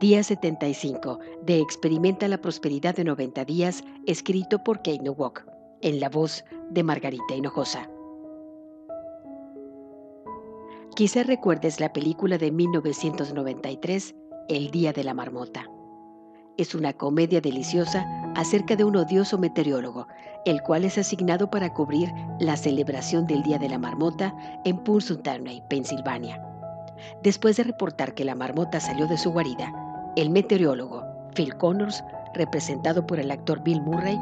Día 75 de Experimenta la Prosperidad de 90 días, escrito por Kate Nowak, en la voz de Margarita Hinojosa. Quizá recuerdes la película de 1993, El Día de la Marmota. Es una comedia deliciosa acerca de un odioso meteorólogo, el cual es asignado para cubrir la celebración del Día de la Marmota en Punxsutawney, Pensilvania. Después de reportar que la marmota salió de su guarida, el meteorólogo Phil Connors, representado por el actor Bill Murray,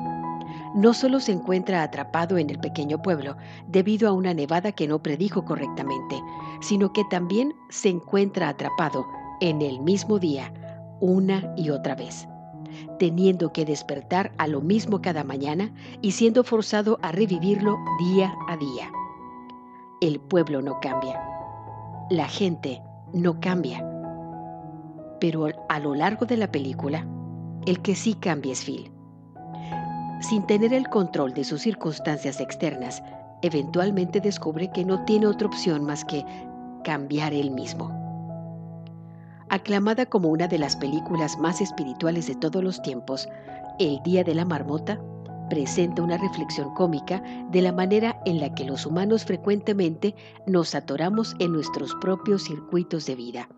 no solo se encuentra atrapado en el pequeño pueblo debido a una nevada que no predijo correctamente, sino que también se encuentra atrapado en el mismo día una y otra vez, teniendo que despertar a lo mismo cada mañana y siendo forzado a revivirlo día a día. El pueblo no cambia, la gente no cambia. Pero a lo largo de la película, el que sí cambia es Phil. Sin tener el control de sus circunstancias externas, eventualmente descubre que no tiene otra opción más que cambiar él mismo. Aclamada como una de las películas más espirituales de todos los tiempos, El Día de la Marmota presenta una reflexión cómica de la manera en la que los humanos frecuentemente nos atoramos en nuestros propios circuitos de vida,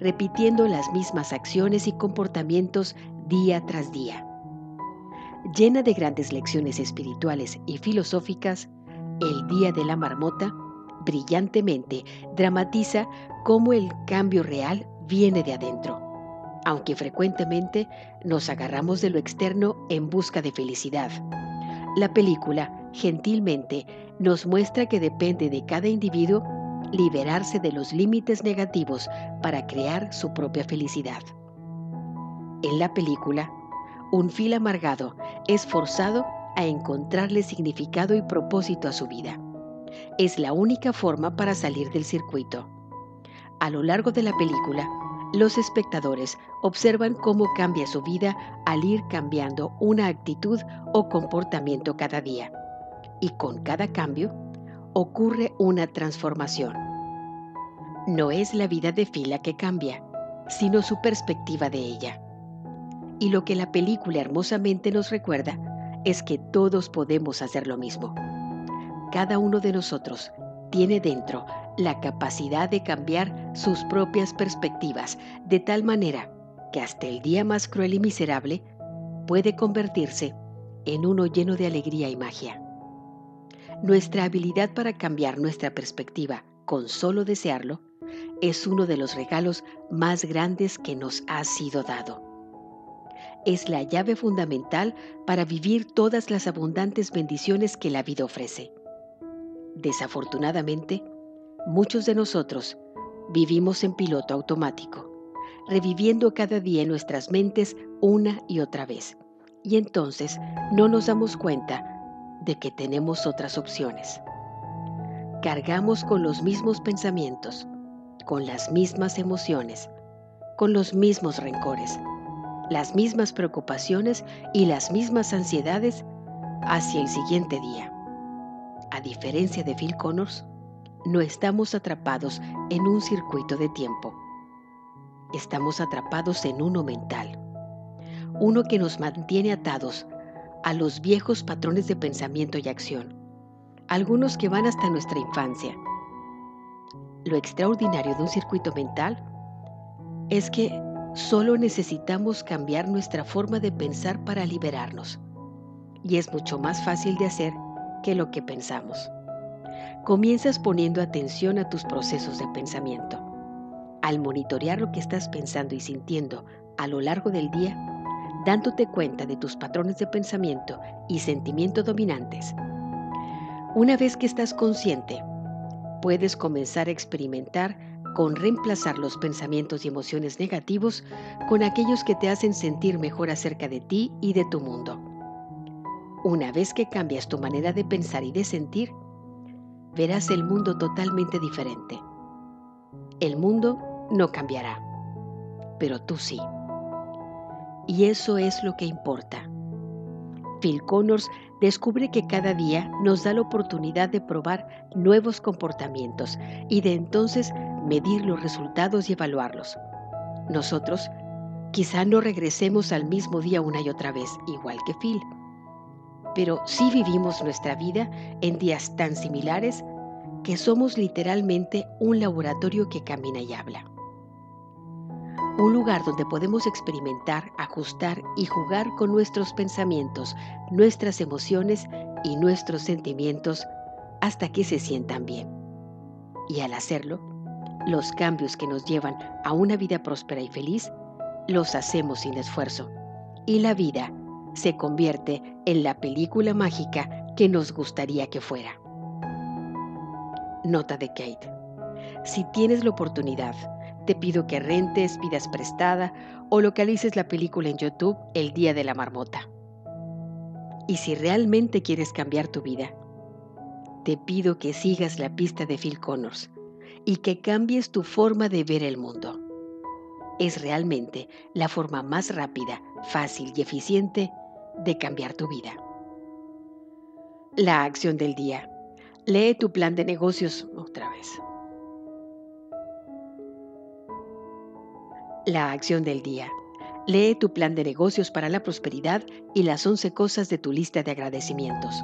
repitiendo las mismas acciones y comportamientos día tras día. Llena de grandes lecciones espirituales y filosóficas, el Día de la Marmota brillantemente dramatiza cómo el cambio real viene de adentro aunque frecuentemente nos agarramos de lo externo en busca de felicidad. La película, gentilmente, nos muestra que depende de cada individuo liberarse de los límites negativos para crear su propia felicidad. En la película, un fil amargado es forzado a encontrarle significado y propósito a su vida. Es la única forma para salir del circuito. A lo largo de la película, los espectadores observan cómo cambia su vida al ir cambiando una actitud o comportamiento cada día. Y con cada cambio ocurre una transformación. No es la vida de Fila que cambia, sino su perspectiva de ella. Y lo que la película hermosamente nos recuerda es que todos podemos hacer lo mismo. Cada uno de nosotros tiene dentro la capacidad de cambiar sus propias perspectivas de tal manera que hasta el día más cruel y miserable puede convertirse en uno lleno de alegría y magia. Nuestra habilidad para cambiar nuestra perspectiva con solo desearlo es uno de los regalos más grandes que nos ha sido dado. Es la llave fundamental para vivir todas las abundantes bendiciones que la vida ofrece. Desafortunadamente, Muchos de nosotros vivimos en piloto automático, reviviendo cada día en nuestras mentes una y otra vez. Y entonces no nos damos cuenta de que tenemos otras opciones. Cargamos con los mismos pensamientos, con las mismas emociones, con los mismos rencores, las mismas preocupaciones y las mismas ansiedades hacia el siguiente día. A diferencia de Phil Connors, no estamos atrapados en un circuito de tiempo. Estamos atrapados en uno mental, uno que nos mantiene atados a los viejos patrones de pensamiento y acción, algunos que van hasta nuestra infancia. Lo extraordinario de un circuito mental es que solo necesitamos cambiar nuestra forma de pensar para liberarnos, y es mucho más fácil de hacer que lo que pensamos comienzas poniendo atención a tus procesos de pensamiento. Al monitorear lo que estás pensando y sintiendo a lo largo del día, dándote cuenta de tus patrones de pensamiento y sentimiento dominantes. Una vez que estás consciente, puedes comenzar a experimentar con reemplazar los pensamientos y emociones negativos con aquellos que te hacen sentir mejor acerca de ti y de tu mundo. Una vez que cambias tu manera de pensar y de sentir, verás el mundo totalmente diferente. El mundo no cambiará, pero tú sí. Y eso es lo que importa. Phil Connors descubre que cada día nos da la oportunidad de probar nuevos comportamientos y de entonces medir los resultados y evaluarlos. Nosotros quizá no regresemos al mismo día una y otra vez, igual que Phil, pero sí vivimos nuestra vida en días tan similares que somos literalmente un laboratorio que camina y habla. Un lugar donde podemos experimentar, ajustar y jugar con nuestros pensamientos, nuestras emociones y nuestros sentimientos hasta que se sientan bien. Y al hacerlo, los cambios que nos llevan a una vida próspera y feliz los hacemos sin esfuerzo. Y la vida se convierte en la película mágica que nos gustaría que fuera. Nota de Kate. Si tienes la oportunidad, te pido que rentes, pidas prestada o localices la película en YouTube El Día de la Marmota. Y si realmente quieres cambiar tu vida, te pido que sigas la pista de Phil Connors y que cambies tu forma de ver el mundo. Es realmente la forma más rápida, fácil y eficiente de cambiar tu vida. La acción del día. Lee tu plan de negocios otra vez. La acción del día. Lee tu plan de negocios para la prosperidad y las 11 cosas de tu lista de agradecimientos.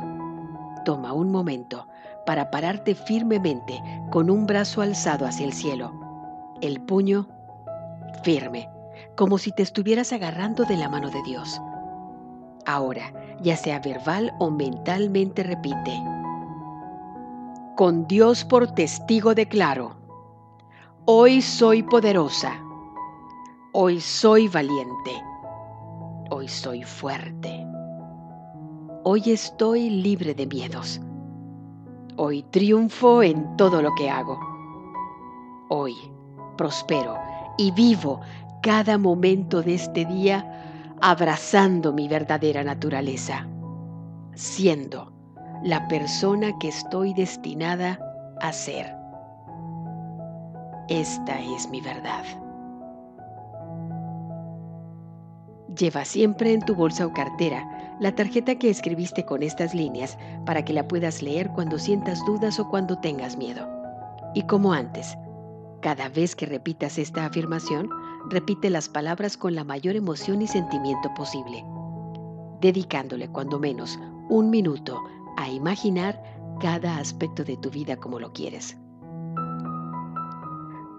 Toma un momento para pararte firmemente con un brazo alzado hacia el cielo, el puño firme, como si te estuvieras agarrando de la mano de Dios. Ahora, ya sea verbal o mentalmente repite. Con Dios por testigo declaro, hoy soy poderosa, hoy soy valiente, hoy soy fuerte, hoy estoy libre de miedos, hoy triunfo en todo lo que hago, hoy prospero y vivo cada momento de este día abrazando mi verdadera naturaleza, siendo la persona que estoy destinada a ser. Esta es mi verdad. Lleva siempre en tu bolsa o cartera la tarjeta que escribiste con estas líneas para que la puedas leer cuando sientas dudas o cuando tengas miedo. Y como antes, cada vez que repitas esta afirmación, repite las palabras con la mayor emoción y sentimiento posible, dedicándole cuando menos un minuto a imaginar cada aspecto de tu vida como lo quieres.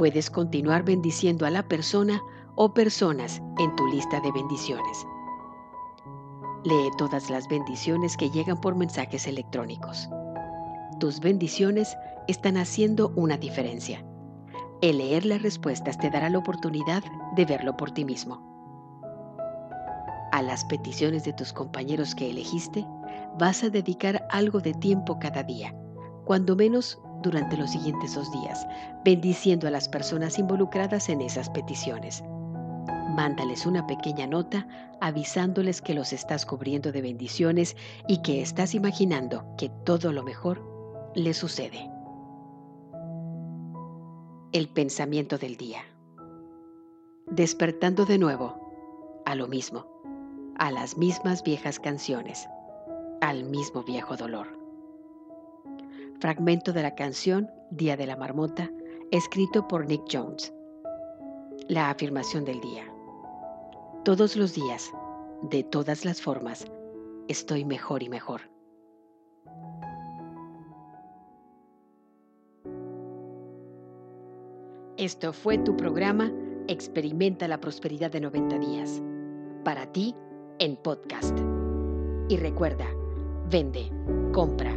Puedes continuar bendiciendo a la persona o personas en tu lista de bendiciones. Lee todas las bendiciones que llegan por mensajes electrónicos. Tus bendiciones están haciendo una diferencia. El leer las respuestas te dará la oportunidad de verlo por ti mismo. A las peticiones de tus compañeros que elegiste, vas a dedicar algo de tiempo cada día, cuando menos durante los siguientes dos días, bendiciendo a las personas involucradas en esas peticiones. Mándales una pequeña nota avisándoles que los estás cubriendo de bendiciones y que estás imaginando que todo lo mejor les sucede el pensamiento del día. Despertando de nuevo a lo mismo, a las mismas viejas canciones, al mismo viejo dolor. Fragmento de la canción Día de la Marmota, escrito por Nick Jones. La afirmación del día. Todos los días, de todas las formas, estoy mejor y mejor. Esto fue tu programa Experimenta la Prosperidad de 90 días. Para ti, en podcast. Y recuerda, vende, compra,